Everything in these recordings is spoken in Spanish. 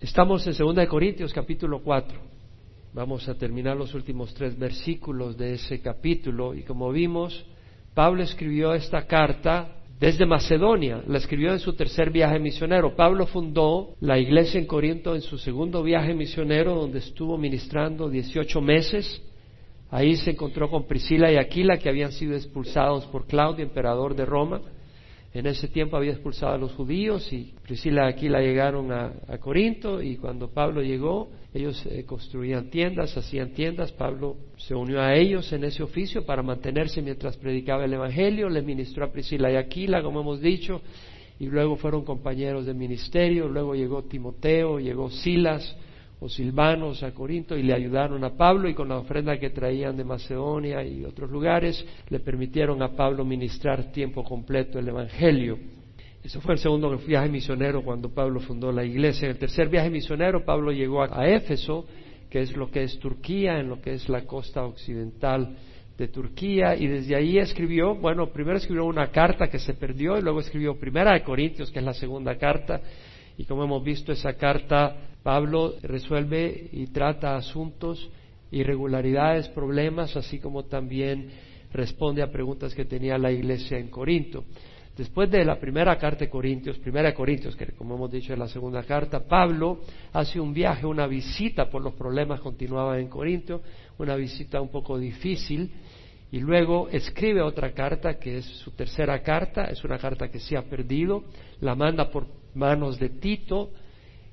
Estamos en 2 Corintios capítulo 4. Vamos a terminar los últimos tres versículos de ese capítulo y como vimos, Pablo escribió esta carta desde Macedonia, la escribió en su tercer viaje misionero. Pablo fundó la iglesia en Corinto en su segundo viaje misionero donde estuvo ministrando 18 meses. Ahí se encontró con Priscila y Aquila que habían sido expulsados por Claudio, emperador de Roma. En ese tiempo había expulsado a los judíos y Priscila y Aquila llegaron a, Corinto y cuando Pablo llegó, ellos eh, construían tiendas, hacían tiendas, Pablo se unió a ellos en ese oficio para mantenerse mientras predicaba el Evangelio, le ministró a Priscila y Aquila, como hemos dicho, y luego fueron compañeros de ministerio, luego llegó Timoteo, llegó Silas, o silvanos a Corinto y le ayudaron a Pablo y con la ofrenda que traían de Macedonia y otros lugares le permitieron a Pablo ministrar tiempo completo el Evangelio. Eso fue el segundo viaje misionero cuando Pablo fundó la iglesia. En el tercer viaje misionero Pablo llegó a, Éfeso, que es lo que es Turquía, en lo que es la costa occidental de Turquía, y desde ahí escribió, bueno, primero escribió una carta que se perdió y luego escribió Primera de Corintios, que es la segunda carta, y como hemos visto esa carta Pablo resuelve y trata asuntos, irregularidades, problemas, así como también responde a preguntas que tenía la iglesia en Corinto. Después de la primera carta de Corintios, primera de Corintios, que como hemos dicho es la segunda carta, Pablo hace un viaje, una visita por los problemas continuaban en Corinto, una visita un poco difícil, y luego escribe otra carta que es su tercera carta, es una carta que se ha perdido, la manda por manos de Tito,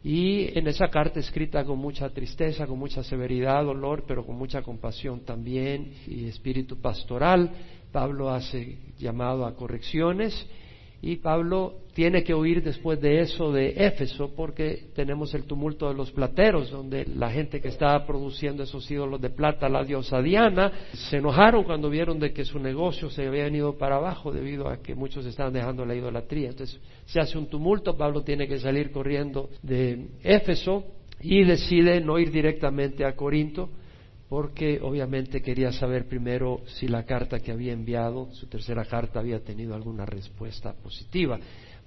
y en esa carta escrita con mucha tristeza, con mucha severidad, dolor, pero con mucha compasión también y espíritu pastoral, Pablo hace llamado a correcciones y Pablo tiene que huir después de eso de Éfeso porque tenemos el tumulto de los plateros, donde la gente que estaba produciendo esos ídolos de plata, la diosa Diana, se enojaron cuando vieron de que su negocio se había ido para abajo debido a que muchos estaban dejando la idolatría. Entonces se hace un tumulto, Pablo tiene que salir corriendo de Éfeso y decide no ir directamente a Corinto, porque obviamente quería saber primero si la carta que había enviado, su tercera carta, había tenido alguna respuesta positiva.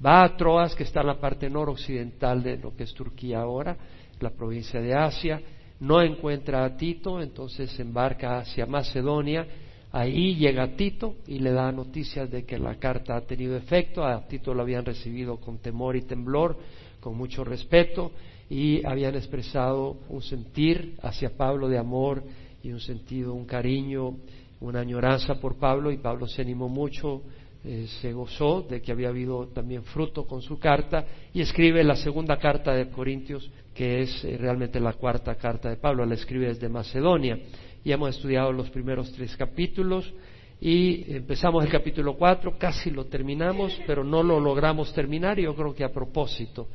Va a Troas, que está en la parte noroccidental de lo que es Turquía ahora, la provincia de Asia, no encuentra a Tito, entonces embarca hacia Macedonia, ahí llega Tito y le da noticias de que la carta ha tenido efecto, a Tito lo habían recibido con temor y temblor, con mucho respeto, y habían expresado un sentir hacia Pablo de amor y un sentido, un cariño, una añoranza por Pablo y Pablo se animó mucho, eh, se gozó de que había habido también fruto con su carta y escribe la segunda carta de Corintios que es eh, realmente la cuarta carta de Pablo, la escribe desde Macedonia y hemos estudiado los primeros tres capítulos y empezamos el capítulo cuatro, casi lo terminamos, pero no lo logramos terminar y yo creo que a propósito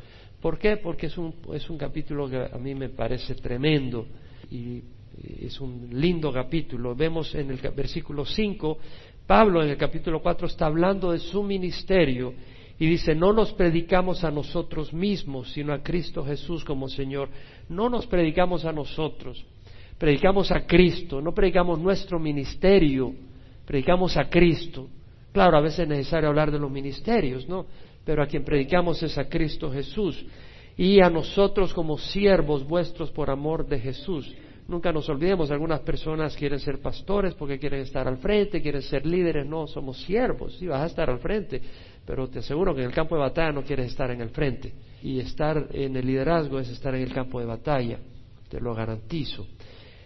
¿Por qué? Porque es un, es un capítulo que a mí me parece tremendo y es un lindo capítulo. Vemos en el versículo 5, Pablo en el capítulo 4 está hablando de su ministerio y dice, no nos predicamos a nosotros mismos, sino a Cristo Jesús como Señor. No nos predicamos a nosotros, predicamos a Cristo, no predicamos nuestro ministerio, predicamos a Cristo. Claro, a veces es necesario hablar de los ministerios, ¿no? pero a quien predicamos es a Cristo Jesús y a nosotros como siervos vuestros por amor de Jesús. Nunca nos olvidemos, algunas personas quieren ser pastores porque quieren estar al frente, quieren ser líderes, no, somos siervos, sí, vas a estar al frente, pero te aseguro que en el campo de batalla no quieres estar en el frente. Y estar en el liderazgo es estar en el campo de batalla, te lo garantizo.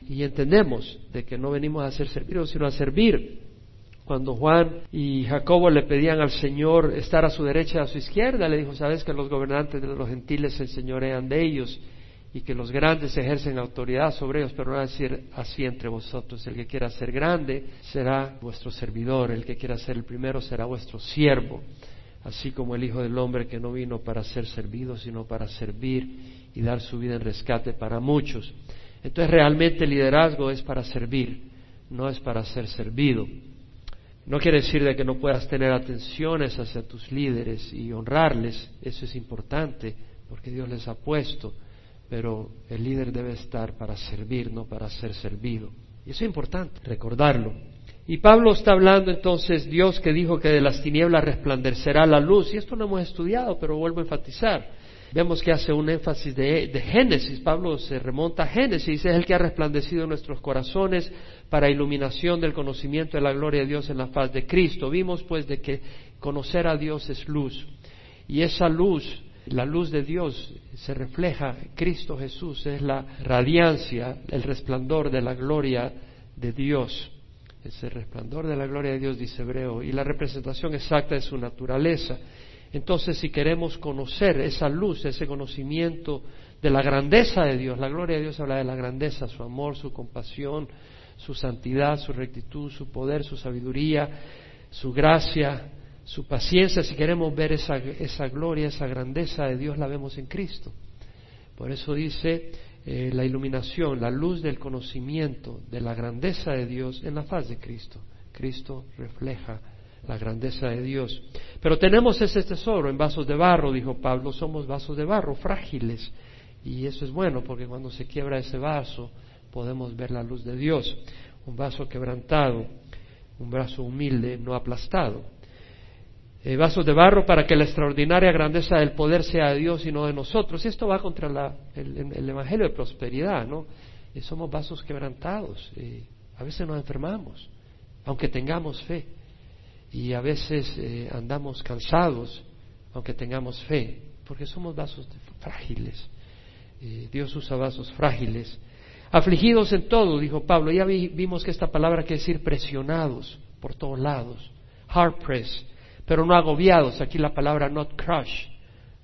Y entendemos de que no venimos a ser servidos, sino a servir cuando Juan y Jacobo le pedían al Señor estar a su derecha y a su izquierda, le dijo, sabes que los gobernantes de los gentiles se enseñorean de ellos y que los grandes ejercen autoridad sobre ellos, pero no va a decir así entre vosotros. El que quiera ser grande será vuestro servidor, el que quiera ser el primero será vuestro siervo, así como el Hijo del Hombre que no vino para ser servido, sino para servir y dar su vida en rescate para muchos. Entonces realmente el liderazgo es para servir, no es para ser servido. No quiere decir de que no puedas tener atenciones hacia tus líderes y honrarles, eso es importante porque Dios les ha puesto, pero el líder debe estar para servir, no para ser servido. Y eso es importante, recordarlo. Y Pablo está hablando entonces, Dios que dijo que de las tinieblas resplandecerá la luz, y esto no hemos estudiado, pero vuelvo a enfatizar. vemos que hace un énfasis de, de, Génesis. Pablo se remonta a Génesis, es el que ha resplandecido nuestros corazones para iluminación del conocimiento de la gloria de Dios en la faz de Cristo. Vimos pues de que conocer a Dios es luz. Y esa luz, la luz de Dios, se refleja Cristo Jesús, es la radiancia, el resplandor de la gloria de Dios. Ese resplandor de la gloria de Dios, dice Hebreo, y la representación exacta de su naturaleza. Entonces, si queremos conocer esa luz, ese conocimiento de la grandeza de Dios, la gloria de Dios habla de la grandeza, su amor, su compasión, su santidad, su rectitud, su poder, su sabiduría, su gracia, su paciencia. Si queremos ver esa, esa gloria, esa grandeza de Dios, la vemos en Cristo. Por eso dice eh, la iluminación, la luz del conocimiento de la grandeza de Dios en la faz de Cristo. Cristo refleja la grandeza de Dios. Pero tenemos ese tesoro en vasos de barro, dijo Pablo, somos vasos de barro, frágiles. Y eso es bueno porque cuando se quiebra ese vaso podemos ver la luz de Dios. Un vaso quebrantado, un vaso humilde, no aplastado. Eh, vasos de barro para que la extraordinaria grandeza del poder sea de Dios y no de nosotros. Esto va contra el, Evangelio de prosperidad, ¿no? Eh, somos vasos quebrantados. Eh, a veces nos enfermamos, aunque tengamos fe y a veces andamos cansados, aunque tengamos fe, porque somos vasos frágiles. Dios usa vasos frágiles. Afligidos en todo, dijo Pablo. Ya vimos que esta palabra quiere decir presionados por todos lados. Hard press, pero no agobiados. Aquí la palabra not crush,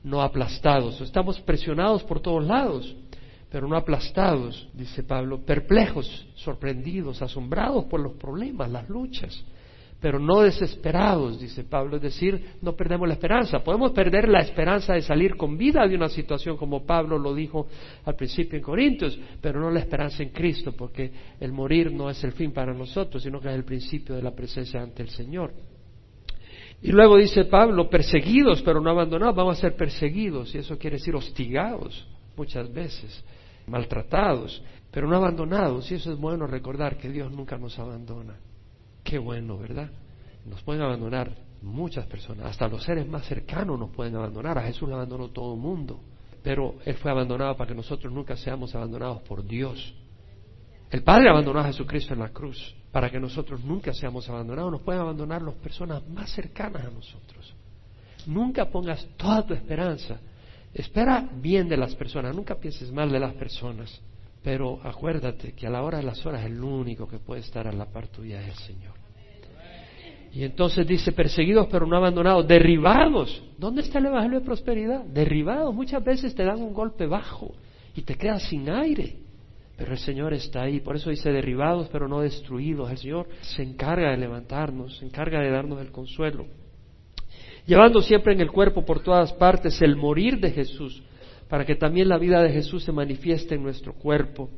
no aplastados. Estamos presionados por todos lados, pero no aplastados, dice Pablo. Perplejos, sorprendidos, asombrados por los problemas, las luchas pero no desesperados, dice Pablo, es decir, no perdemos la esperanza. Podemos perder la esperanza de salir con vida de una situación como Pablo lo dijo al principio en Corintios, pero no la esperanza en Cristo, porque el morir no es el fin para nosotros, sino que es el principio de la presencia ante el Señor. Y luego dice Pablo, perseguidos pero no abandonados, vamos a ser perseguidos, y eso quiere decir hostigados muchas veces, maltratados, pero no abandonados, y eso es bueno recordar que Dios nunca nos abandona. Qué bueno, ¿verdad? Nos pueden abandonar muchas personas, hasta los seres más cercanos nos pueden abandonar. A Jesús le abandonó todo el mundo, pero Él fue abandonado para que nosotros nunca seamos abandonados por Dios. El Padre abandonó a Jesucristo en la cruz para que nosotros nunca seamos abandonados. Nos pueden abandonar las personas más cercanas a nosotros. Nunca pongas toda tu esperanza. Espera bien de las personas, nunca pienses mal de las personas. Pero acuérdate que a la hora de las horas el único que puede estar a la par tuya es el Señor. Y entonces dice, perseguidos pero no abandonados, derribados. ¿Dónde está el Evangelio de prosperidad? Derribados. Muchas veces te dan un golpe bajo y te quedas sin aire. Pero el Señor está ahí. Por eso dice derribados pero no destruidos. El Señor se encarga de levantarnos, se encarga de darnos el consuelo. Llevando siempre en el cuerpo por todas partes el morir de Jesús para que también la vida de Jesús se manifieste en nuestro cuerpo.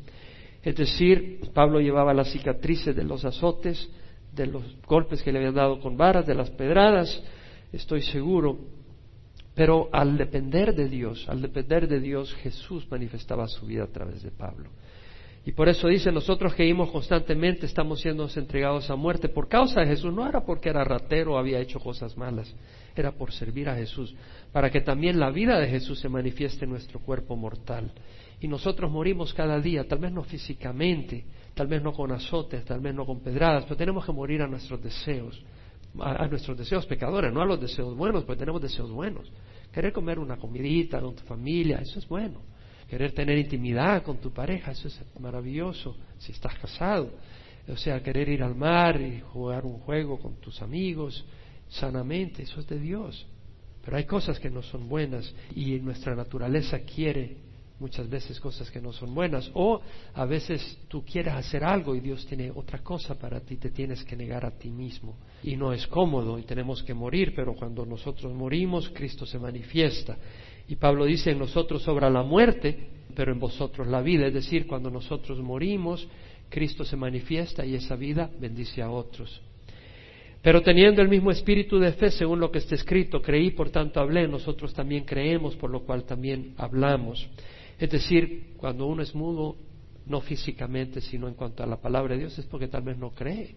Es decir, Pablo llevaba las cicatrices de los azotes, de los golpes que le habían dado con varas, de las pedradas, estoy seguro. Pero al depender de Dios, al depender de Dios, Jesús manifestaba su vida a través de Pablo. Y por eso dice, nosotros que íbamos constantemente estamos siendo entregados a muerte por causa de Jesús. No era porque era ratero o había hecho cosas malas, era por servir a Jesús, para que también la vida de Jesús se manifieste en nuestro cuerpo mortal. Y nosotros morimos cada día, tal vez no físicamente, tal vez no con azotes, tal vez no con pedradas, pero tenemos que morir a nuestros deseos, a, nuestros deseos pecadores, no a los deseos buenos, porque tenemos deseos buenos. Querer comer una comidita con tu familia, eso es bueno. Querer tener intimidad con tu pareja, eso es maravilloso si estás casado. O sea, querer ir al mar y jugar un juego con tus amigos, sanamente, eso es de Dios. Pero hay cosas que no son buenas y nuestra naturaleza quiere muchas veces cosas que no son buenas. O a veces tú quieres hacer algo y Dios tiene otra cosa para ti, te tienes que negar a ti mismo. Y no es cómodo y tenemos que morir, pero cuando nosotros morimos, Cristo se manifiesta. Y Pablo dice, en nosotros sobra la muerte, pero en vosotros la vida. Es decir, cuando nosotros morimos, Cristo se manifiesta y esa vida bendice a otros. Pero teniendo el mismo espíritu de fe, según lo que está escrito, creí, por tanto hablé, nosotros también creemos, por lo cual también hablamos. Es decir, cuando uno es mudo, no físicamente, sino en cuanto a la palabra de Dios, es porque tal vez no cree.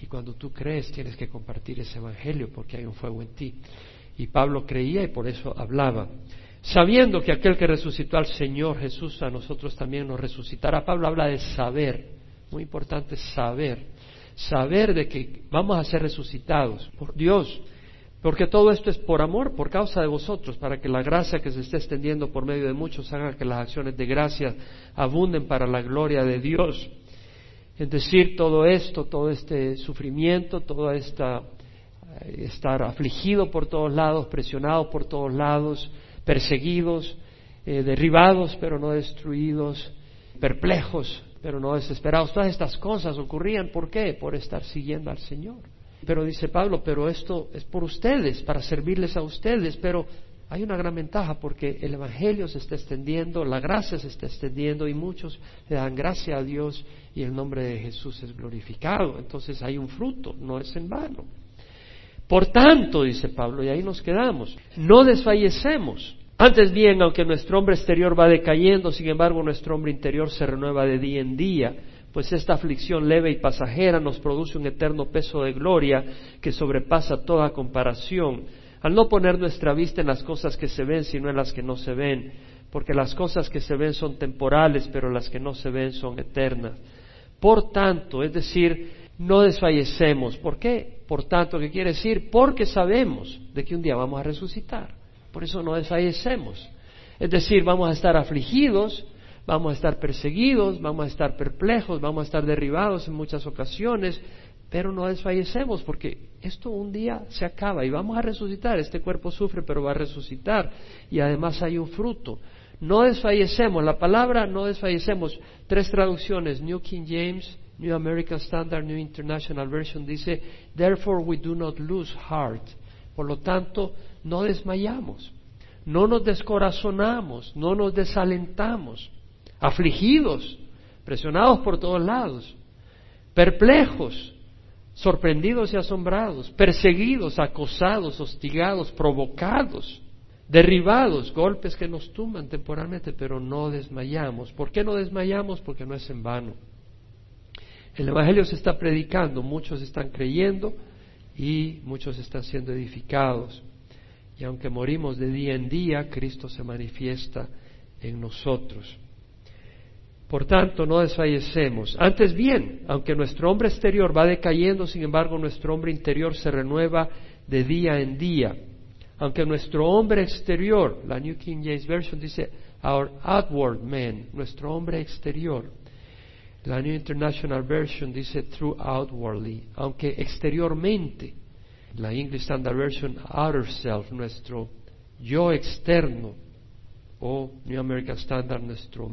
Y cuando tú crees, tienes que compartir ese evangelio porque hay un fuego en ti. Y Pablo creía y por eso hablaba. sabiendo que aquel que resucitó al Señor Jesús a nosotros también nos resucitará. Pablo habla de saber, muy importante saber, saber de que vamos a ser resucitados por Dios, porque todo esto es por amor, por causa de vosotros, para que la gracia que se esté extendiendo por medio de muchos haga que las acciones de gracia abunden para la gloria de Dios. Es decir, todo esto, todo este sufrimiento, toda esta estar afligido por todos lados, presionado por todos lados, perseguidos, eh, derribados pero no destruidos, perplejos pero no desesperados. Todas estas cosas ocurrían, ¿por qué? Por estar siguiendo al Señor. Pero dice Pablo, pero esto es por ustedes, para servirles a ustedes, pero hay una gran ventaja porque el Evangelio se está extendiendo, la gracia se está extendiendo y muchos le dan gracia a Dios y el nombre de Jesús es glorificado. Entonces hay un fruto, no es en vano. Por tanto, dice Pablo, y ahí nos quedamos, no desfallecemos. Antes bien, aunque nuestro hombre exterior va decayendo, sin embargo nuestro hombre interior se renueva de día en día, pues esta aflicción leve y pasajera nos produce un eterno peso de gloria que sobrepasa toda comparación, al no poner nuestra vista en las cosas que se ven, sino en las que no se ven, porque las cosas que se ven son temporales, pero las que no se ven son eternas. Por tanto, es decir, no desfallecemos. ¿Por qué? Por tanto, ¿qué quiere decir? Porque sabemos de que un día vamos a resucitar. Por eso no desfallecemos. Es decir, vamos a estar afligidos, vamos a estar perseguidos, vamos a estar perplejos, vamos a estar derribados en muchas ocasiones, pero no desfallecemos porque esto un día se acaba y vamos a resucitar. Este cuerpo sufre, pero va a resucitar y además hay un fruto. No desfallecemos. La palabra no desfallecemos. Tres traducciones, New King James, New American Standard, New International Version dice, therefore we do not lose heart. Por lo tanto, no desmayamos, no nos descorazonamos, no nos desalentamos, afligidos, presionados por todos lados, perplejos, sorprendidos y asombrados, perseguidos, acosados, hostigados, provocados, derribados, golpes que nos tumban temporalmente, pero no desmayamos. ¿Por qué no desmayamos? Porque no es en vano. El Evangelio se está predicando, muchos están creyendo y muchos están siendo edificados. Y aunque morimos de día en día, Cristo se manifiesta en nosotros. Por tanto, no desfallecemos. Antes bien, aunque nuestro hombre exterior va decayendo, sin embargo, nuestro hombre interior se renueva de día en día. Aunque nuestro hombre exterior, la New King James Version dice, our outward man, nuestro hombre exterior, la New International Version dice through outwardly, aunque exteriormente. La English Standard Version, outer self, nuestro yo externo. O New American Standard, nuestro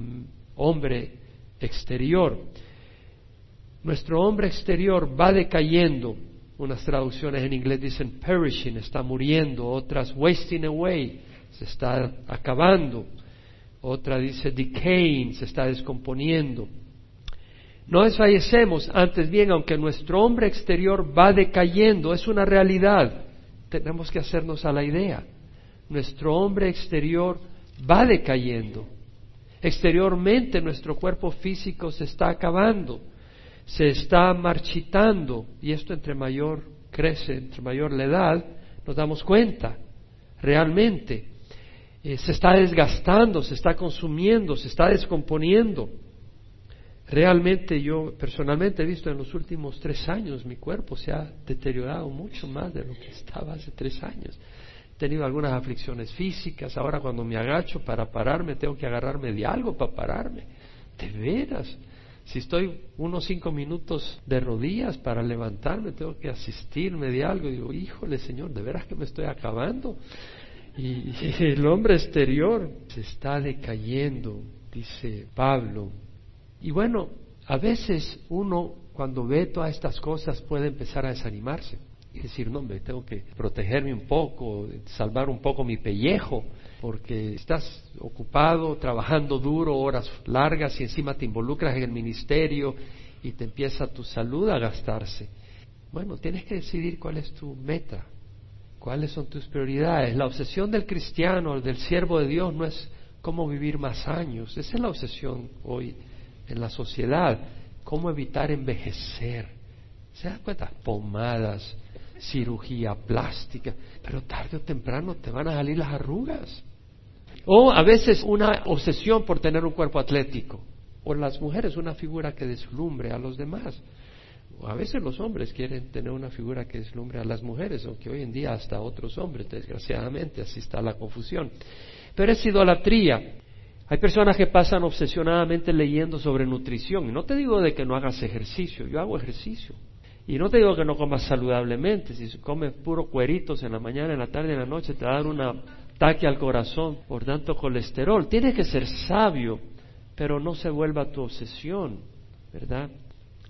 hombre exterior. Nuestro hombre exterior va decayendo. Unas traducciones en inglés dicen perishing, está muriendo. Otras wasting away, se está acabando. Otra dice decaying, se está descomponiendo. No desfallecemos, antes bien, aunque nuestro hombre exterior va decayendo, es una realidad, tenemos que hacernos a la idea. Nuestro hombre exterior va decayendo. Exteriormente nuestro cuerpo físico se está acabando, se está marchitando, y esto entre mayor crece, entre mayor la edad, nos damos cuenta, realmente. Eh, se está desgastando, se está consumiendo, se está descomponiendo. Realmente yo personalmente he visto en los últimos tres años mi cuerpo se ha deteriorado mucho más de lo que estaba hace tres años. He tenido algunas aflicciones físicas, ahora cuando me agacho para pararme tengo que agarrarme de algo para pararme. De veras, si estoy unos cinco minutos de rodillas para levantarme tengo que asistirme de algo. Y digo, híjole Señor, de veras que me estoy acabando. y el hombre exterior se está decayendo, dice Pablo, y bueno, a veces uno cuando ve todas estas cosas puede empezar a desanimarse y decir, no, me tengo que protegerme un poco, salvar un poco mi pellejo, porque estás ocupado, trabajando duro, horas largas y encima te involucras en el ministerio y te empieza tu salud a gastarse. Bueno, tienes que decidir cuál es tu meta, cuáles son tus prioridades. La obsesión del cristiano, del siervo de Dios, no es cómo vivir más años, esa es la obsesión hoy en la sociedad, cómo evitar envejecer. ¿Se dan cuenta? Pomadas, cirugía plástica, pero tarde o temprano te van a salir las arrugas. O a veces una obsesión por tener un cuerpo atlético. O las mujeres una figura que deslumbre a los demás. O a veces los hombres quieren tener una figura que deslumbre a las mujeres, aunque hoy en día hasta otros hombres, desgraciadamente, así está la confusión. Pero es idolatría. Hay personas que pasan obsesionadamente leyendo sobre nutrición. Y no te digo de que no hagas ejercicio, yo hago ejercicio. Y no te digo que no comas saludablemente. Si comes puro cueritos en la mañana, en la tarde, en la noche, te va a dar un ataque al corazón por tanto colesterol. Tienes que ser sabio, pero no se vuelva tu obsesión, ¿verdad?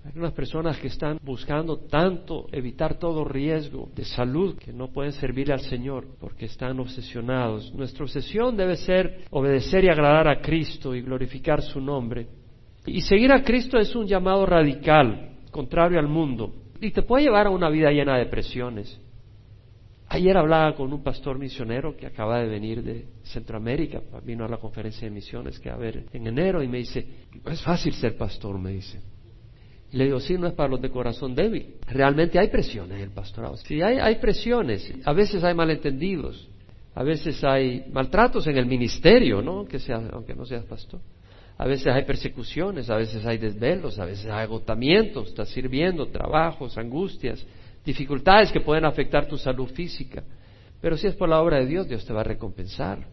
Hay unas personas que están buscando tanto evitar todo riesgo de salud que no pueden servir al Señor porque están obsesionados. Nuestra obsesión debe ser obedecer y agradar a Cristo y glorificar su nombre. Y seguir a Cristo es un llamado radical, contrario al mundo, y te puede llevar a una vida llena de presiones. Ayer hablaba con un pastor misionero que acaba de venir de Centroamérica, vino a la conferencia de misiones que va a haber en enero y me dice, es fácil ser pastor, me dice. Le digo, sí, no es para los de corazón débil. Realmente hay presiones en el pastorado. Sí, hay, hay presiones. A veces hay malentendidos. A veces hay maltratos en el ministerio, ¿no? Que sea, aunque no seas pastor. A veces hay persecuciones, a veces hay desvelos, a veces hay agotamientos, estás sirviendo, trabajos, angustias, dificultades que pueden afectar tu salud física. Pero si es por la obra de Dios, Dios te va a recompensar.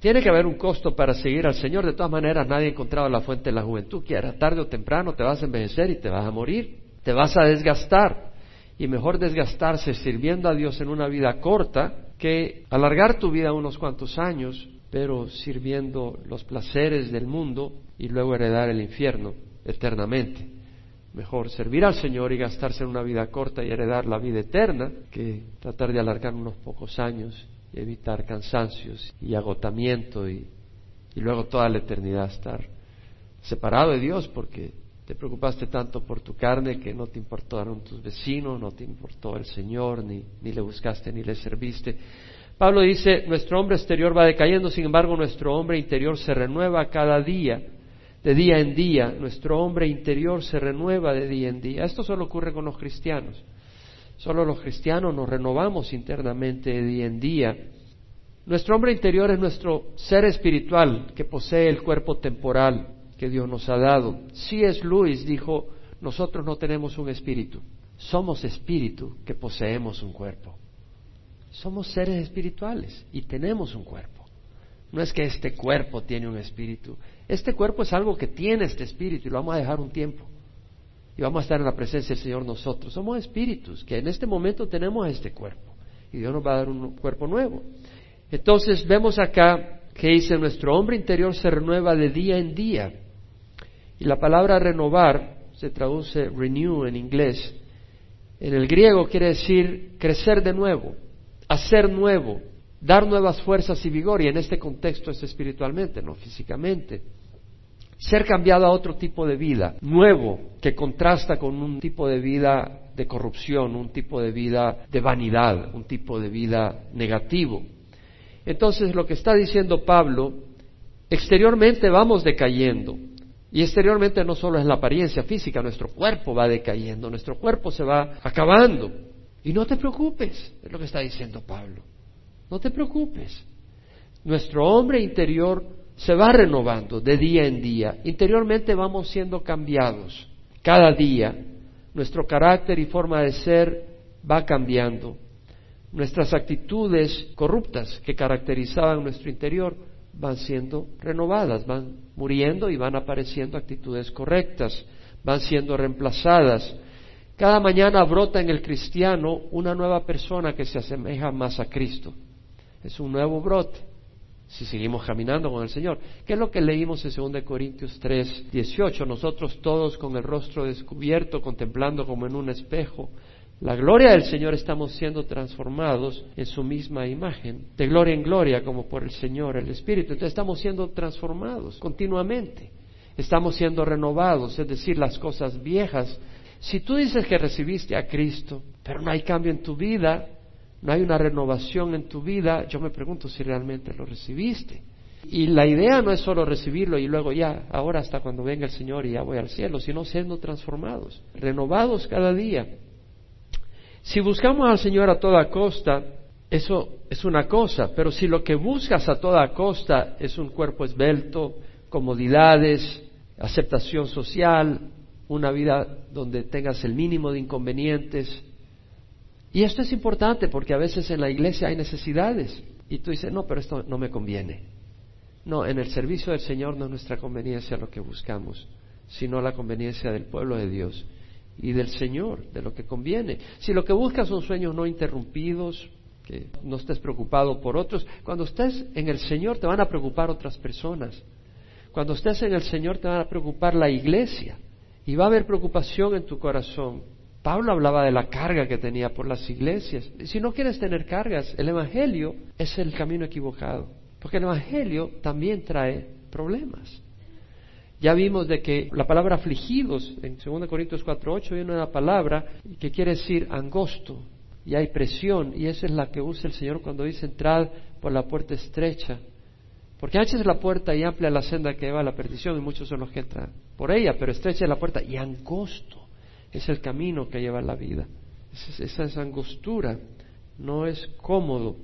Tiene que haber un costo para seguir al Señor. De todas maneras, nadie ha encontrado la fuente de la juventud. Que tarde o temprano te vas a envejecer y te vas a morir. Te vas a desgastar. Y mejor desgastarse sirviendo a Dios en una vida corta que alargar tu vida unos cuantos años, pero sirviendo los placeres del mundo y luego heredar el infierno eternamente. Mejor servir al Señor y gastarse en una vida corta y heredar la vida eterna que tratar de alargar unos pocos años y evitar cansancios y agotamiento y, luego toda la eternidad estar separado de Dios porque te preocupaste tanto por tu carne que no te importaron tus vecinos, no te importó el Señor, ni, ni le buscaste ni le serviste. Pablo dice, nuestro hombre exterior va decayendo, sin embargo nuestro hombre interior se renueva cada día, de día en día, nuestro hombre interior se renueva de día en día. Esto solo ocurre con los cristianos. Solo los cristianos nos renovamos internamente día en día. Nuestro hombre interior es nuestro ser espiritual que posee el cuerpo temporal que Dios nos ha dado. Si es Luis dijo, nosotros no tenemos un espíritu, somos espíritu que poseemos un cuerpo. Somos seres espirituales y tenemos un cuerpo. No es que este cuerpo tiene un espíritu. Este cuerpo es algo que tiene este espíritu y lo vamos a dejar un tiempo y vamos a estar en la presencia del Señor nosotros. Somos espíritus que en este momento tenemos este cuerpo y Dios nos va a dar un cuerpo nuevo. Entonces vemos acá que dice nuestro hombre interior se renueva de día en día y la palabra renovar se traduce renew en inglés. En el griego quiere decir crecer de nuevo, hacer nuevo, dar nuevas fuerzas y vigor y en este contexto es espiritualmente, no físicamente ser cambiado a otro tipo de vida, nuevo, que contrasta con un tipo de vida de corrupción, un tipo de vida de vanidad, un tipo de vida negativo. Entonces lo que está diciendo Pablo, exteriormente vamos decayendo. Y exteriormente no solo es la apariencia física, nuestro cuerpo va decayendo, nuestro cuerpo se va acabando. Y no te preocupes, es lo que está diciendo Pablo. No te preocupes. Nuestro hombre interior se va renovando de día en día. Interiormente vamos siendo cambiados cada día. Nuestro carácter y forma de ser va cambiando. Nuestras actitudes corruptas que caracterizaban nuestro interior van siendo renovadas, van muriendo y van apareciendo actitudes correctas, van siendo reemplazadas. Cada mañana brota en el cristiano una nueva persona que se asemeja más a Cristo. Es un nuevo brote si seguimos caminando con el Señor. ¿Qué es lo que leímos en 2 Corintios 3, 18? Nosotros todos con el rostro descubierto, contemplando como en un espejo la gloria del Señor, estamos siendo transformados en su misma imagen, de gloria en gloria, como por el Señor, el Espíritu. Entonces estamos siendo transformados continuamente, estamos siendo renovados, es decir, las cosas viejas. Si tú dices que recibiste a Cristo, pero no hay cambio en tu vida, no hay una renovación en tu vida, yo me pregunto si realmente lo recibiste. Y la idea no es solo recibirlo y luego ya, ahora hasta cuando venga el Señor y ya voy al cielo, sino siendo transformados, renovados cada día. Si buscamos al Señor a toda costa, eso es una cosa, pero si lo que buscas a toda costa es un cuerpo esbelto, comodidades, aceptación social, una vida donde tengas el mínimo de inconvenientes, y esto es importante porque a veces en la iglesia hay necesidades y tú dices, no, pero esto no me conviene. No, en el servicio del Señor no es nuestra conveniencia lo que buscamos, sino la conveniencia del pueblo de Dios y del Señor, de lo que conviene. Si lo que buscas son sueños no interrumpidos, que no estés preocupado por otros, cuando estés en el Señor te van a preocupar otras personas. Cuando estés en el Señor te van a preocupar la iglesia y va a haber preocupación en tu corazón. Pablo hablaba de la carga que tenía por las iglesias. Si no quieres tener cargas, el Evangelio es el camino equivocado, porque el Evangelio también trae problemas. Ya vimos de que la palabra afligidos en 2 Corintios 4.8 viene una palabra que quiere decir angosto y hay presión y esa es la que usa el Señor cuando dice entrad por la puerta estrecha. Porque ancha es la puerta y amplia la senda que va a la perdición y muchos son los que entran por ella, pero estrecha es la puerta y angosto es el camino que lleva la vida. Esa, esa angostura no es cómodo.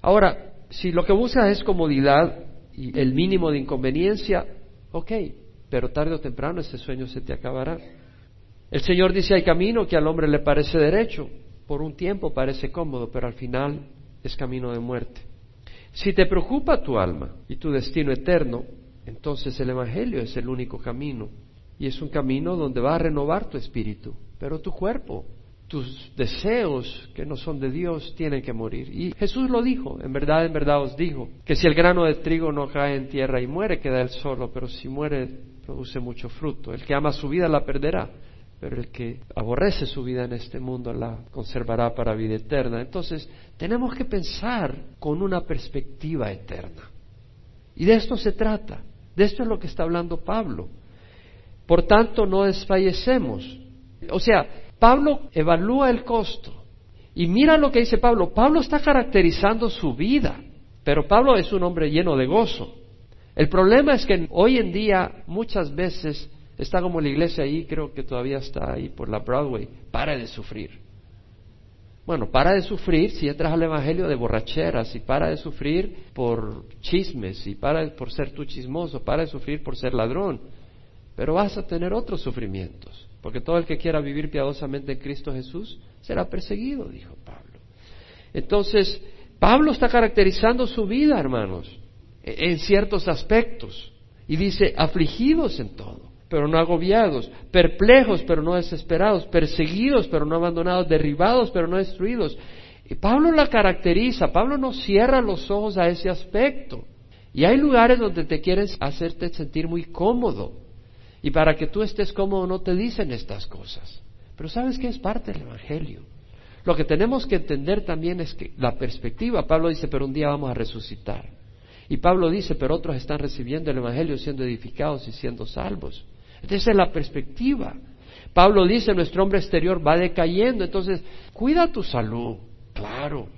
Ahora, si lo que buscas es comodidad y el mínimo de inconveniencia, ok, pero tarde o temprano ese sueño se te acabará. El Señor dice, hay camino que al hombre le parece derecho, por un tiempo parece cómodo, pero al final es camino de muerte. Si te preocupa tu alma y tu destino eterno, entonces el Evangelio es el único camino y es un camino donde va a renovar tu espíritu, pero tu cuerpo, tus deseos que no son de Dios tienen que morir. Y Jesús lo dijo, en verdad, en verdad os digo, que si el grano de trigo no cae en tierra y muere, queda él solo, pero si muere, produce mucho fruto. El que ama su vida la perderá, pero el que aborrece su vida en este mundo la conservará para vida eterna. Entonces, tenemos que pensar con una perspectiva eterna. Y de esto se trata. De esto es lo que está hablando Pablo. Por tanto, no desfallecemos. O sea, Pablo evalúa el costo. Y mira lo que dice Pablo. Pablo está caracterizando su vida, pero Pablo es un hombre lleno de gozo. El problema es que hoy en día muchas veces está como la iglesia ahí, creo que todavía está ahí por la Broadway, para de sufrir. Bueno, para de sufrir si entras al Evangelio de borracheras, y para de sufrir por chismes, y para por ser tú chismoso, para de sufrir por ser ladrón. Pero vas a tener otros sufrimientos, porque todo el que quiera vivir piadosamente en Cristo Jesús será perseguido, dijo Pablo. Entonces, Pablo está caracterizando su vida, hermanos, e-, en ciertos aspectos, y dice, afligidos en todo, pero no agobiados, perplejos, pero no desesperados, perseguidos, pero no abandonados, derribados, pero no destruidos. Y Pablo la caracteriza, Pablo no cierra los ojos a ese aspecto. Y hay lugares donde te quieren hacerte sentir muy cómodo, y para que tú estés cómodo no te dicen estas cosas. Pero sabes que es parte del Evangelio. Lo que tenemos que entender también es que la perspectiva, Pablo dice, pero un día vamos a resucitar. Y Pablo dice, pero otros están recibiendo el Evangelio siendo edificados y siendo salvos. Esa es la perspectiva. Pablo dice, nuestro hombre exterior va decayendo, entonces cuida tu salud, claro,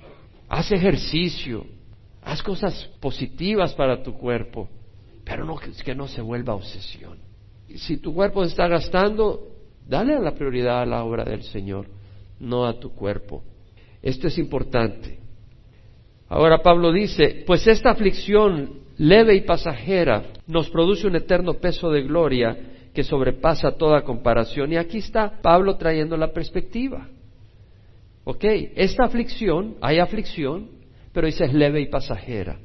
haz ejercicio, haz cosas positivas para tu cuerpo, pero no que no se vuelva obsesión si tu cuerpo se está gastando, dale la prioridad a la obra del Señor, no a tu cuerpo. Esto es importante. Ahora Pablo dice, pues esta aflicción leve y pasajera nos produce un eterno peso de gloria que sobrepasa toda comparación. Y aquí está Pablo trayendo la perspectiva. Ok, esta aflicción, hay aflicción, pero dice es leve y pasajera.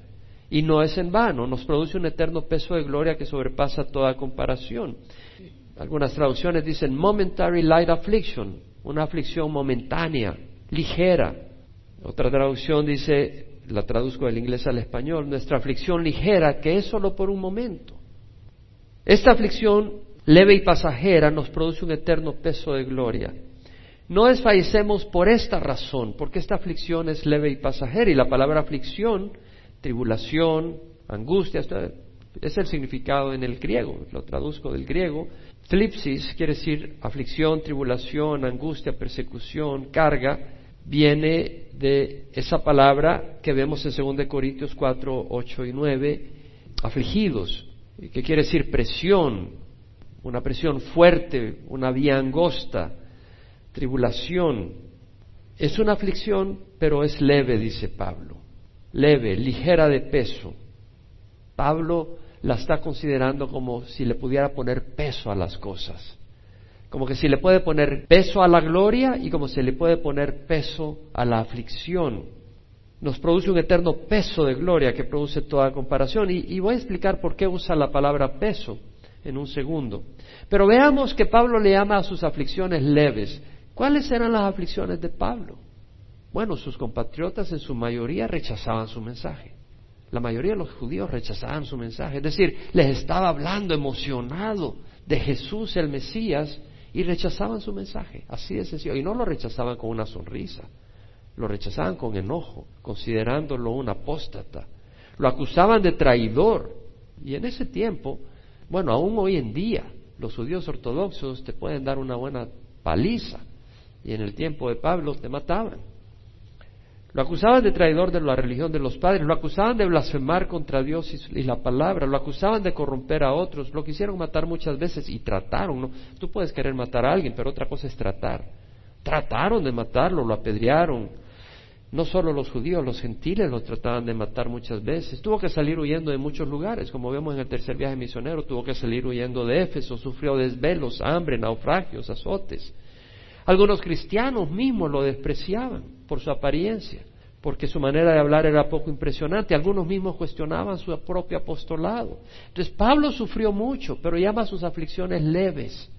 Y no es en vano, nos produce un eterno peso de gloria que sobrepasa toda comparación. Algunas traducciones dicen momentary light affliction, una aflicción momentánea, ligera. Otra traducción dice, la traduzco del inglés al español, nuestra aflicción ligera que es solo por un momento. Esta aflicción leve y pasajera nos produce un eterno peso de gloria. No desfallecemos por esta razón, porque esta aflicción es leve y pasajera y la palabra aflicción tribulación, angustia, es el significado en el griego, lo traduzco del griego. Flipsis quiere decir aflicción, tribulación, angustia, persecución, carga, viene de esa palabra que vemos en 2 Corintios 4, 8 y 9, afligidos, que quiere decir presión, una presión fuerte, una vía angosta, tribulación, Es una aflicción, pero es leve, dice Pablo. Leve, ligera de peso. Pablo la está considerando como si le pudiera poner peso a las cosas. Como que si le puede poner peso a la gloria y como si le puede poner peso a la aflicción. Nos produce un eterno peso de gloria que produce toda comparación. Y, y voy a explicar por qué usa la palabra peso en un segundo. Pero veamos que Pablo le llama a sus aflicciones leves. ¿Cuáles eran las aflicciones de Pablo? Bueno, sus compatriotas en su mayoría rechazaban su mensaje. La mayoría de los judíos rechazaban su mensaje. Es decir, les estaba hablando emocionado de Jesús el Mesías y rechazaban su mensaje. Así de sencillo. Y no lo rechazaban con una sonrisa. Lo rechazaban con enojo, considerándolo un apóstata. Lo acusaban de traidor. Y en ese tiempo, bueno, aún hoy en día, los judíos ortodoxos te pueden dar una buena paliza. Y en el tiempo de Pablo te mataban. Lo acusaban de traidor de la religión de los padres, lo acusaban de blasfemar contra Dios y, la palabra, lo acusaban de corromper a otros, lo quisieron matar muchas veces y trataron. ¿no? Tú puedes querer matar a alguien, pero otra cosa es tratar. Trataron de matarlo, lo apedrearon. No solo los judíos, los gentiles lo trataban de matar muchas veces. Tuvo que salir huyendo de muchos lugares, como vemos en el tercer viaje misionero, tuvo que salir huyendo de Éfeso, sufrió desvelos, hambre, naufragios, azotes. Algunos cristianos mismos lo despreciaban por su apariencia, porque su manera de hablar era poco impresionante. Algunos mismos cuestionaban su propio apostolado. Entonces Pablo sufrió mucho, pero llama sus aflicciones leves.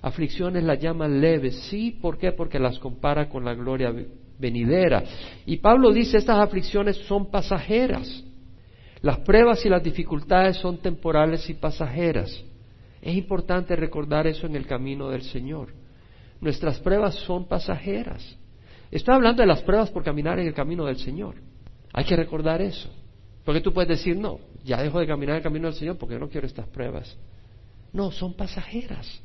Aflicciones las llama leves. Sí, ¿por qué? Porque las compara con la gloria venidera. Y Pablo dice, estas aflicciones son pasajeras. Las pruebas y las dificultades son temporales y pasajeras. Es importante recordar eso en el camino del Señor. Nuestras pruebas son pasajeras. Estoy hablando de las pruebas por caminar en el camino del Señor. Hay que recordar eso. Porque tú puedes decir, no, ya dejo de caminar en el camino del Señor porque no quiero estas pruebas. No, son pasajeras.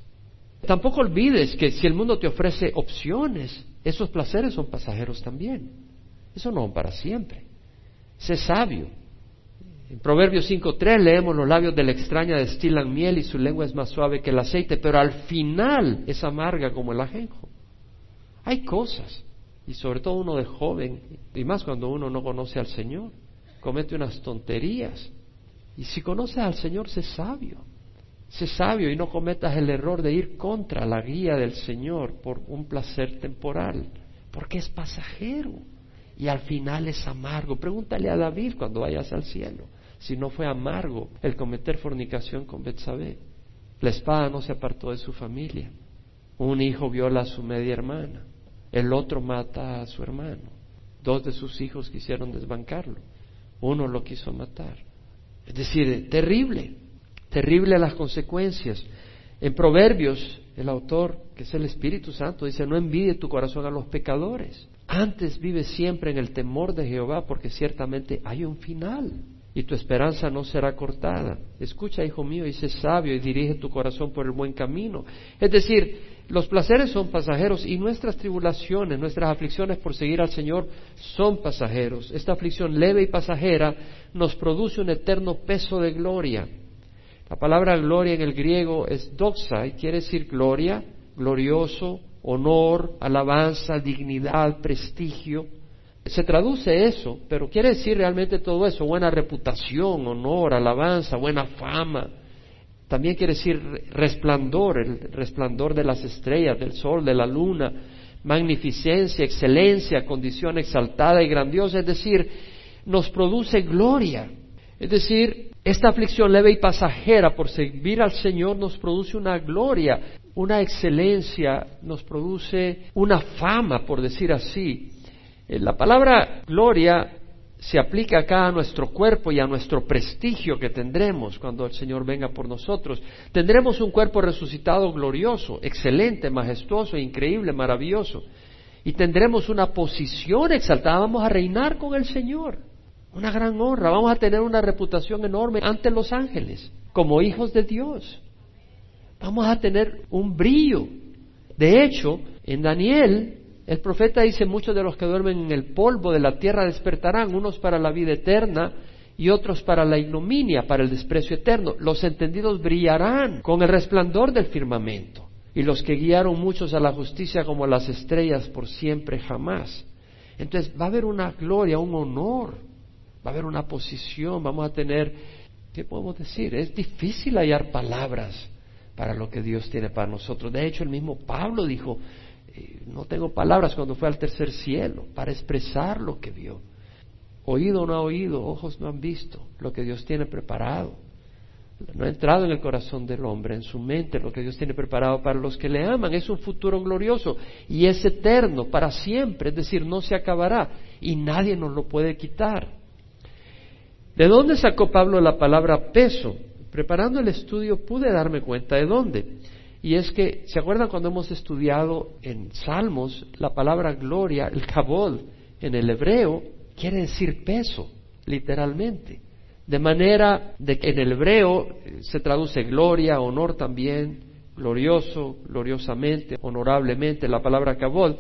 Tampoco olvides que si el mundo te ofrece opciones, esos placeres son pasajeros también. Eso no para siempre. Sé sabio. En Proverbios 5.3 leemos los labios de la extraña destilan miel y su lengua es más suave que el aceite, pero al final es amarga como el ajenjo. Hay cosas, y sobre todo uno de joven, y más cuando uno no conoce al Señor, comete unas tonterías. Y si conoces al Señor, sé sabio. Sé sabio y no cometas el error de ir contra la guía del Señor por un placer temporal, porque es pasajero y al final es amargo. Pregúntale a David cuando vayas al cielo si no fue amargo el cometer fornicación con Betsabé. La espada no se apartó de su familia. Un hijo viola a su media hermana, el otro mata a su hermano. Dos de sus hijos quisieron desbancarlo, uno lo quiso matar. Es decir, terrible, terrible las consecuencias. En Proverbios, el autor, que es el Espíritu Santo, dice, no envidie tu corazón a los pecadores. Antes vive siempre en el temor de Jehová, porque ciertamente hay un final y tu esperanza no será cortada. Escucha, hijo mío, y sé sabio y dirige tu corazón por el buen camino. Es decir, los placeres son pasajeros y nuestras tribulaciones, nuestras aflicciones por seguir al Señor son pasajeros. Esta aflicción leve y pasajera nos produce un eterno peso de gloria. La palabra gloria en el griego es doxa y quiere decir gloria, glorioso, honor, alabanza, dignidad, prestigio se traduce eso, pero quiere decir realmente todo eso, buena reputación, honor, alabanza, buena fama. También quiere decir resplandor, el resplandor de las estrellas, del sol, de la luna, magnificencia, excelencia, condición exaltada y grandiosa, es decir, nos produce gloria. Es decir, esta aflicción leve y pasajera por servir al Señor nos produce una gloria, una excelencia, nos produce una fama, por decir así, la palabra gloria se aplica acá a nuestro cuerpo y a nuestro prestigio que tendremos cuando el Señor venga por nosotros. Tendremos un cuerpo resucitado glorioso, excelente, majestuoso, increíble, maravilloso. Y tendremos una posición exaltada. Vamos a reinar con el Señor. Una gran honra. Vamos a tener una reputación enorme ante los ángeles, como hijos de Dios. Vamos a tener un brillo. De hecho, en Daniel el profeta dice, muchos de los que duermen en el polvo de la tierra despertarán, unos para la vida eterna y otros para la ignominia, para el desprecio eterno. Los entendidos brillarán con el resplandor del firmamento. y los que guiaron muchos a la justicia como las estrellas por siempre jamás. Entonces va a haber una gloria, un honor, va a haber una posición, vamos a tener, ¿qué podemos decir? Es difícil hallar palabras para lo que Dios tiene para nosotros. De hecho, el mismo Pablo dijo, no tengo palabras cuando fue al tercer cielo para expresar lo que vio. Oído no ha oído, ojos no han visto lo que Dios tiene preparado. No ha entrado en el corazón del hombre, en su mente, lo que Dios tiene preparado para los que le aman. Es un futuro glorioso y es eterno, para siempre, es decir, no se acabará y nadie nos lo puede quitar. ¿De dónde sacó Pablo la palabra peso? Preparando el estudio pude darme cuenta de dónde. Y es que, ¿se acuerdan cuando hemos estudiado en Salmos la palabra gloria, el kabod, en el hebreo, quiere decir peso, literalmente? De manera de que en el hebreo eh, se traduce gloria, honor también, glorioso, gloriosamente, honorablemente, la palabra kabod,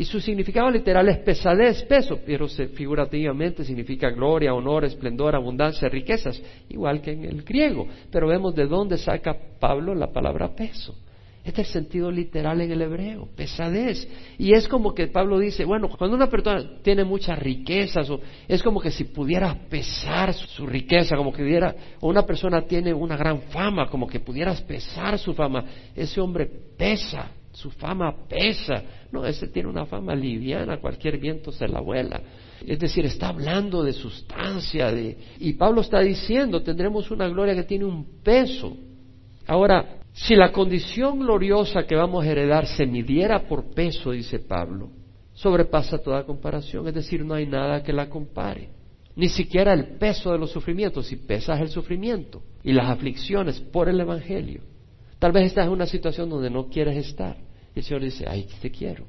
y su significado literal es pesadez, peso, pero figurativamente significa gloria, honor, esplendor, abundancia, riquezas, igual que en el griego. Pero vemos de dónde saca Pablo la palabra peso. Este es el sentido literal en el hebreo, pesadez. Y es como que Pablo dice, bueno, cuando una persona tiene muchas riquezas, o es como que si pudiera pesar su riqueza, como que pudiera, o una persona tiene una gran fama, como que pudieras pesar su fama, ese hombre pesa, su fama pesa. No, ese tiene una fama liviana, cualquier viento se la vuela. Es decir, está hablando de sustancia, de... y Pablo está diciendo, tendremos una gloria que tiene un peso. Ahora, si la condición gloriosa que vamos a heredar se midiera por peso, dice Pablo, sobrepasa toda comparación, es decir, no hay nada que la compare. Ni siquiera el peso de los sufrimientos, si pesas el sufrimiento y las aflicciones por el Evangelio. Tal vez estás en una situación donde no quieres estar. Y el Señor dice, ay, te quiero.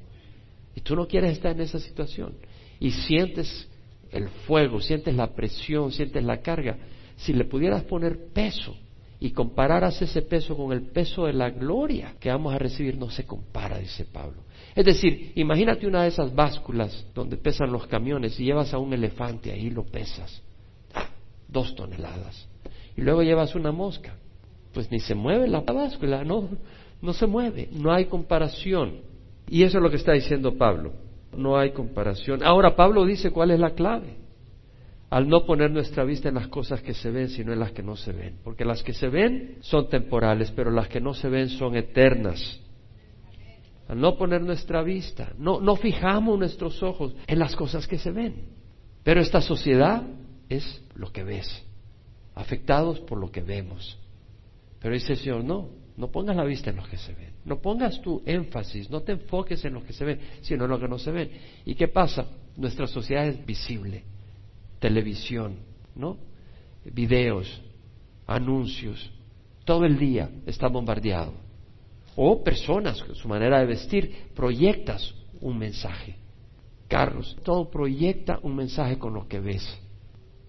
Y tú no quieres estar en esa situación. Y sientes el fuego, sientes la presión, sientes la carga. Si le pudieras poner peso y compararas ese peso con el peso de la gloria que vamos a recibir, no se compara, dice Pablo. Es decir, imagínate una de esas básculas donde pesan los camiones y llevas a un elefante, ahí lo pesas, ah, dos toneladas. Y luego llevas una mosca, pues ni se mueve la báscula, no, no se mueve, no hay comparación. Y eso es lo que está diciendo Pablo, no hay comparación. Ahora Pablo dice cuál es la clave. Al no poner nuestra vista en las cosas que se ven, sino en las que no se ven. Porque las que se ven son temporales, pero las que no se ven son eternas. Al no poner nuestra vista, no, no fijamos nuestros ojos en las cosas que se ven. Pero esta sociedad es lo que ves, afectados por lo que vemos. Pero dice el Señor, no, no pongas la vista en lo que se ven. No pongas tu énfasis, no te enfoques en lo que se ve, sino en lo que no se ve. ¿Y qué pasa? Nuestra sociedad es visible. Televisión, ¿no? Videos, anuncios. Todo el día está bombardeado. O personas, su manera de vestir, proyectas un mensaje. Carlos, todo proyecta un mensaje con lo que ves.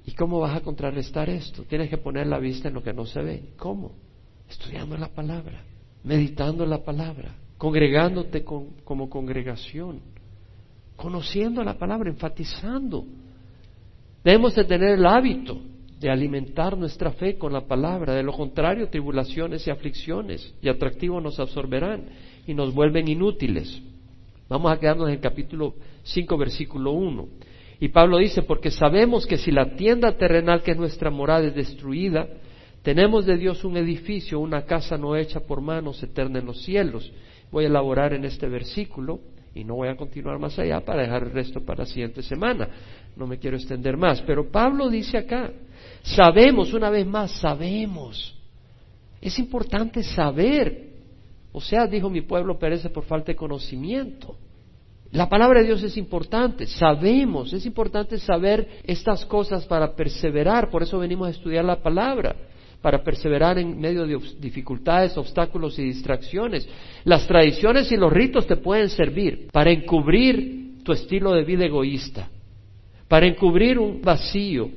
¿Y cómo vas a contrarrestar esto? Tienes que poner la vista en lo que no se ve. ¿Cómo? Estudiando la palabra, meditando la palabra, congregándote como congregación, conociendo la palabra, enfatizando. Debemos de tener el hábito de alimentar nuestra fe con la palabra, de lo contrario tribulaciones y aflicciones y atractivos nos absorberán y nos vuelven inútiles. Vamos a quedarnos en el capítulo 5, versículo 1. Y Pablo dice, porque sabemos que si la tienda terrenal que es nuestra morada es destruida, tenemos de Dios un edificio, una casa no hecha por manos, eterna en los cielos. Voy a elaborar en este versículo y no voy a continuar más allá para dejar el resto para la siguiente semana. No me quiero extender más. Pero Pablo dice acá, sabemos, una vez más, sabemos. Es importante saber. O sea, dijo mi pueblo perece por falta de conocimiento. La palabra de Dios es importante, sabemos, es importante saber estas cosas para perseverar, por eso venimos a estudiar la palabra para perseverar en medio de dificultades, obstáculos y distracciones. Las tradiciones y los ritos te pueden servir para encubrir tu estilo de vida egoísta, para encubrir un vacío,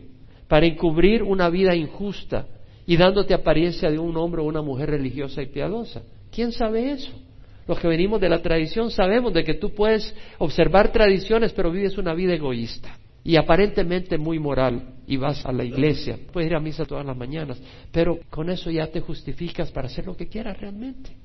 para encubrir una vida injusta y dándote apariencia de un hombre o una mujer religiosa y piadosa. ¿Quién sabe eso? Los que venimos de la tradición sabemos de que tú puedes observar tradiciones pero vives una vida egoísta y aparentemente muy moral y vas a la iglesia, puedes ir a misa todas las mañanas, pero con eso ya te justificas para hacer lo que quieras realmente.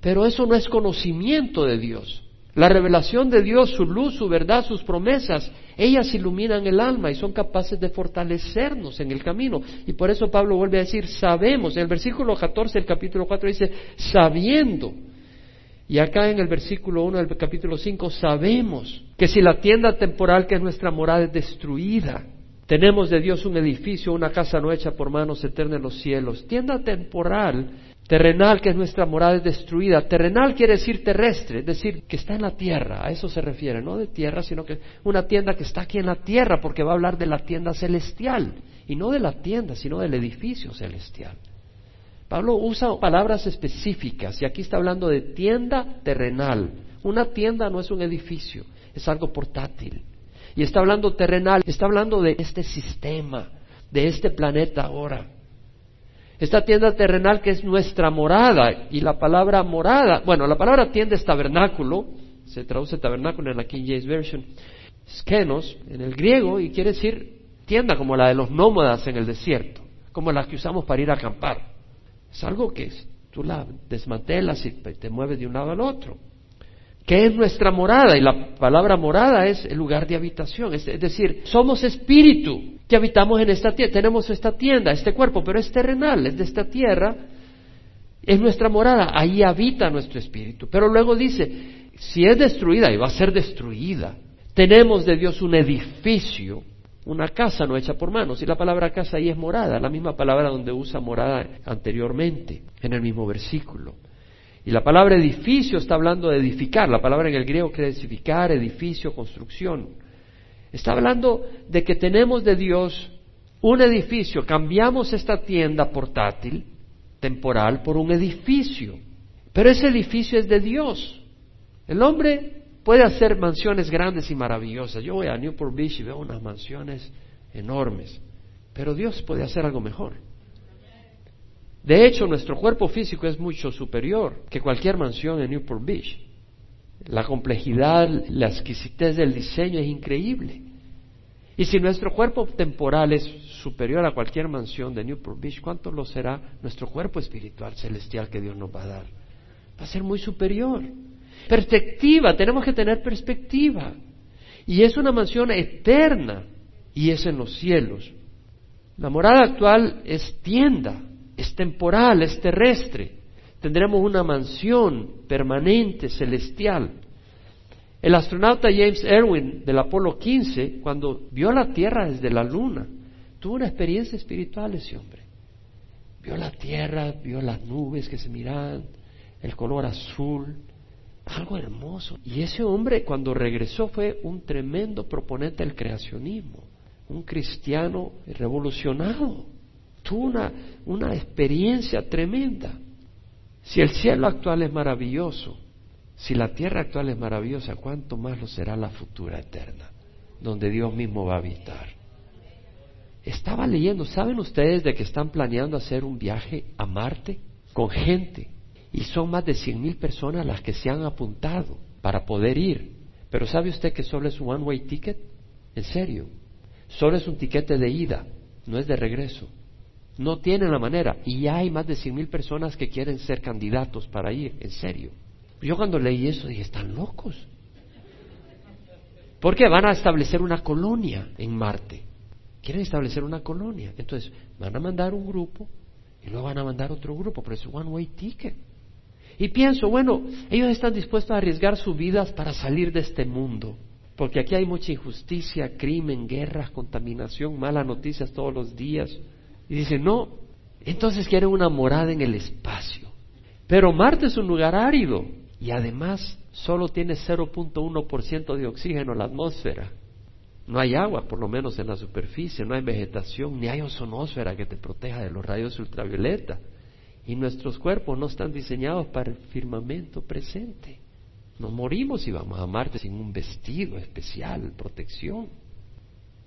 Pero eso no es conocimiento de Dios. La revelación de Dios, su luz, su verdad, sus promesas, ellas iluminan el alma y son capaces de fortalecernos en el camino. Y por eso Pablo vuelve a decir, sabemos. En el versículo 14 del capítulo 4 dice, sabiendo. Y acá en el versículo 1 del capítulo 5, sabemos que si la tienda temporal que es nuestra morada es destruida, tenemos de Dios un edificio, una casa no hecha por manos eternas en los cielos. Tienda temporal Terrenal, que es nuestra morada, es destruida. Terrenal quiere decir terrestre, es decir, que está en la tierra. A eso se refiere, no de tierra, sino que una tienda que está aquí en la tierra, porque va a hablar de la tienda celestial. Y no de la tienda, sino del edificio celestial. Pablo usa palabras específicas y aquí está hablando de tienda terrenal. Una tienda no es un edificio, es algo portátil. Y está hablando terrenal, está hablando de este sistema, de este planeta ahora. Esta tienda terrenal que es nuestra morada, y la palabra morada, bueno, la palabra tienda es tabernáculo, se traduce tabernáculo en la King James Version, skenos en el griego, y quiere decir tienda como la de los nómadas en el desierto, como la que usamos para ir a acampar. Es algo que tú la desmantelas y te mueves de un lado al otro. ¿Qué es nuestra morada? Y la palabra morada es el lugar de habitación, es, decir, somos espíritu que habitamos en esta tierra, tenemos esta tienda, este cuerpo, pero es terrenal, es de esta tierra, es nuestra morada, ahí habita nuestro espíritu. Pero luego dice, si es destruida, y va a ser destruida, tenemos de Dios un edificio, una casa no hecha por manos, y la palabra casa ahí es morada, la misma palabra donde usa morada anteriormente, en el mismo versículo. Y la palabra edificio está hablando de edificar. La palabra en el griego quiere edificar, edificio, construcción. Está hablando de que tenemos de Dios un edificio. Cambiamos esta tienda portátil, temporal, por un edificio. Pero ese edificio es de Dios. El hombre puede hacer mansiones grandes y maravillosas. Yo voy a Newport Beach y veo unas mansiones enormes. Pero Dios puede hacer algo mejor. De hecho, nuestro cuerpo físico es mucho superior que cualquier mansión en Newport Beach. La complejidad, la exquisitez del diseño es increíble. Y si nuestro cuerpo temporal es superior a cualquier mansión de Newport Beach, ¿cuánto lo será nuestro cuerpo espiritual celestial que Dios nos va a dar? Va a ser muy superior. Perspectiva, tenemos que tener perspectiva. Y es una mansión eterna y es en los cielos. La morada actual es tienda, es temporal, es terrestre. Tendremos una mansión permanente, celestial. El astronauta James Irwin del Apolo 15, cuando vio la Tierra desde la Luna, tuvo una experiencia espiritual ese hombre. Vio la Tierra, vio las nubes que se miraban, el color azul, algo hermoso. Y ese hombre cuando regresó fue un tremendo proponente del creacionismo, un cristiano revolucionado tuvo una, una experiencia tremenda. Si el cielo actual es maravilloso, si la tierra actual es maravillosa, ¿cuánto más lo será la futura eterna, donde Dios mismo va a habitar? Estaba leyendo, ¿saben ustedes de que están planeando hacer un viaje a Marte con gente? Y son más de cien mil personas las que se han apuntado para poder ir. Pero ¿sabe usted que solo es un one-way ticket? En serio, solo es un tiquete de ida, no es de regreso. No tienen la manera. Y ya hay más de cien mil personas que quieren ser candidatos para ir, en serio. Yo cuando leí eso dije, están locos. Porque van a establecer una colonia en Marte. Quieren establecer una colonia. Entonces, van a mandar un grupo y luego van a mandar otro grupo, pero es one way ticket. Y pienso, bueno, ellos están dispuestos a arriesgar sus vidas para salir de este mundo. Porque aquí hay mucha injusticia, crimen, guerras, contaminación, malas noticias todos los días. Y dice, no, entonces quiere una morada en el espacio. Pero Marte es un lugar árido y además solo tiene 0.1% de oxígeno en la atmósfera. No hay agua, por lo menos en la superficie, no hay vegetación, ni hay ozonósfera que te proteja de los rayos ultravioleta. Y nuestros cuerpos no están diseñados para el firmamento presente. Nos morimos y vamos a Marte sin un vestido especial, protección.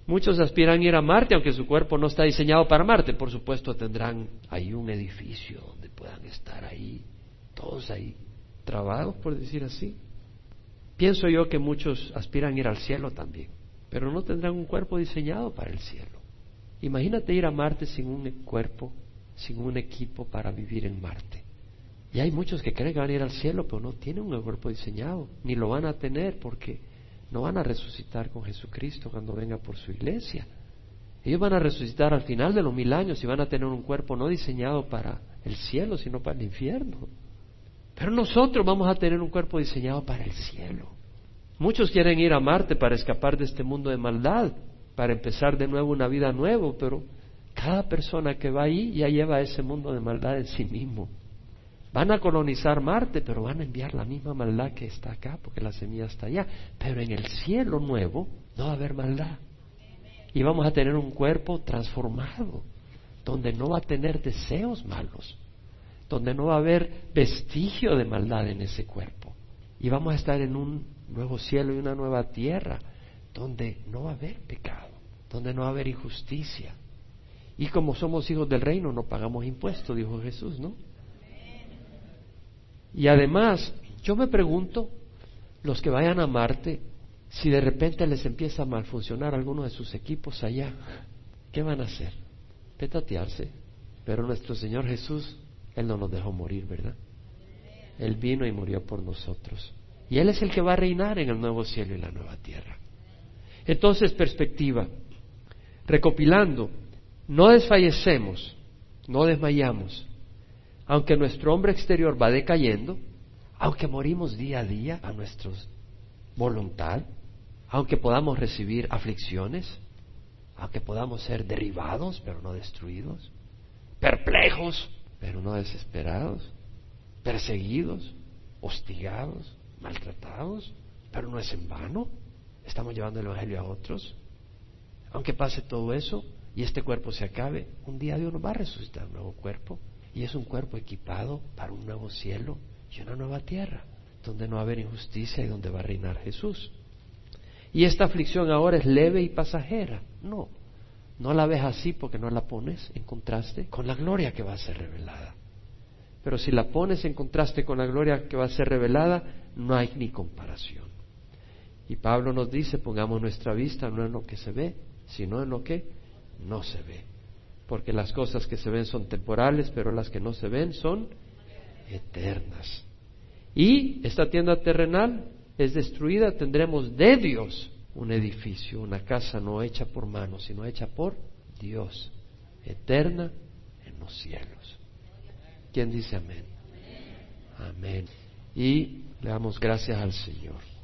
Muchos aspiran a ir a Marte, aunque su cuerpo no está diseñado para Marte. Por supuesto, tendrán ahí un edificio donde puedan estar ahí, todos ahí, trabados, por decir así. Pienso yo que muchos aspiran a ir al cielo también, pero no tendrán un cuerpo diseñado para el cielo. Imagínate ir a Marte sin un cuerpo, sin un equipo para vivir en Marte. Y hay muchos que creen que van a ir al cielo, pero no tienen un cuerpo diseñado, ni lo van a tener porque no van a resucitar con Jesucristo cuando venga por su iglesia. Ellos van a resucitar al final de los mil años y van a tener un cuerpo no diseñado para el cielo, sino para el infierno. Pero nosotros vamos a tener un cuerpo diseñado para el cielo. Muchos quieren ir a Marte para escapar de este mundo de maldad, para empezar de nuevo una vida nueva, pero cada persona que va ahí ya lleva ese mundo de maldad en sí mismo. Van a colonizar Marte, pero van a enviar la misma maldad que está acá, porque la semilla está allá. Pero en el cielo nuevo no va a haber maldad. Y vamos a tener un cuerpo transformado, donde no va a tener deseos malos, donde no va a haber vestigio de maldad en ese cuerpo. Y vamos a estar en un nuevo cielo y una nueva tierra, donde no va a haber pecado, donde no va a haber injusticia. Y como somos hijos del reino, no pagamos impuestos, dijo Jesús, ¿no? Y además, yo me pregunto, los que vayan a Marte, si de repente les empieza a malfuncionar alguno de sus equipos allá, ¿qué van a hacer? Petatearse. Pero nuestro Señor Jesús, Él no nos dejó morir, ¿verdad? Él vino y murió por nosotros. Y Él es el que va a reinar en el nuevo cielo y la nueva tierra. Entonces, perspectiva. Recopilando, no desfallecemos, no desmayamos, aunque nuestro hombre exterior va decayendo, aunque morimos día a día a nuestra voluntad, aunque podamos recibir aflicciones, aunque podamos ser derribados pero no destruidos, perplejos pero no desesperados, perseguidos, hostigados, maltratados, pero no es en vano. Estamos llevando el Evangelio a otros. Aunque pase todo eso y este cuerpo se acabe, un día Dios nos va a resucitar un nuevo cuerpo y es un cuerpo equipado para un nuevo cielo y una nueva tierra, donde no va a haber injusticia y donde va a reinar Jesús. Y esta aflicción ahora es leve y pasajera. No, no la ves así porque no la pones en contraste con la gloria que va a ser revelada. Pero si la pones en contraste con la gloria que va a ser revelada, no hay ni comparación. Y Pablo nos dice, pongamos nuestra vista no en lo que se ve, sino en lo que no se ve. Porque las cosas que se ven son temporales, pero las que no se ven son eternas. Y esta tienda terrenal es destruida, tendremos de Dios un edificio, una casa no hecha por manos, sino hecha por Dios, eterna en los cielos. ¿Quién dice amén? Amén. Y le damos gracias al Señor.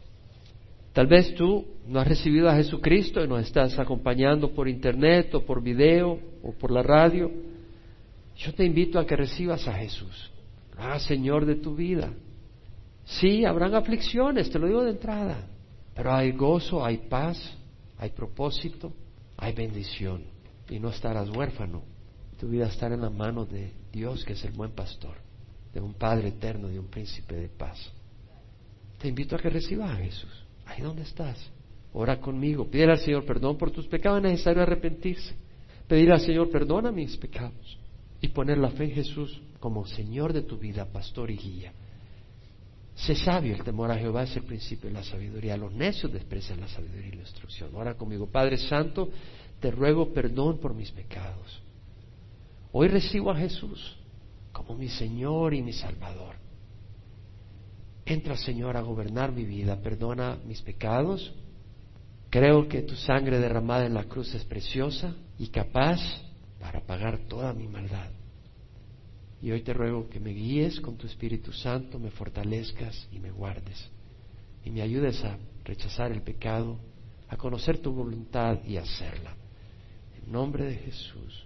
Tal vez tú no has recibido a Jesucristo y nos estás acompañando por internet o por video o por la radio. Yo te invito a que recibas a Jesús. Ah, Señor de tu vida. Sí, habrán aflicciones, te lo digo de entrada, pero hay gozo, hay paz, hay propósito, hay bendición y no estarás huérfano. Tu vida estará en las manos de Dios que es el buen pastor, de un Padre eterno, de un príncipe de paz. Te invito a que recibas a Jesús. Ahí donde estás. Ora conmigo. Pide al Señor perdón por tus pecados. Es necesario arrepentirse. Pedir al Señor perdona mis pecados. Y poner la fe en Jesús como Señor de tu vida, pastor y guía. Sé sabio, el temor a Jehová es el principio de la sabiduría. Los necios desprecian la sabiduría y la instrucción. Ora conmigo. Padre Santo, te ruego perdón por mis pecados. Hoy recibo a Jesús como mi Señor y mi Salvador. Entra, Señor, a gobernar mi vida, perdona mis pecados. Creo que tu sangre derramada en la cruz es preciosa y capaz para pagar toda mi maldad. Y hoy te ruego que me guíes con tu Espíritu Santo, me fortalezcas y me guardes. Y me ayudes a rechazar el pecado, a conocer tu voluntad y hacerla. En nombre de Jesús.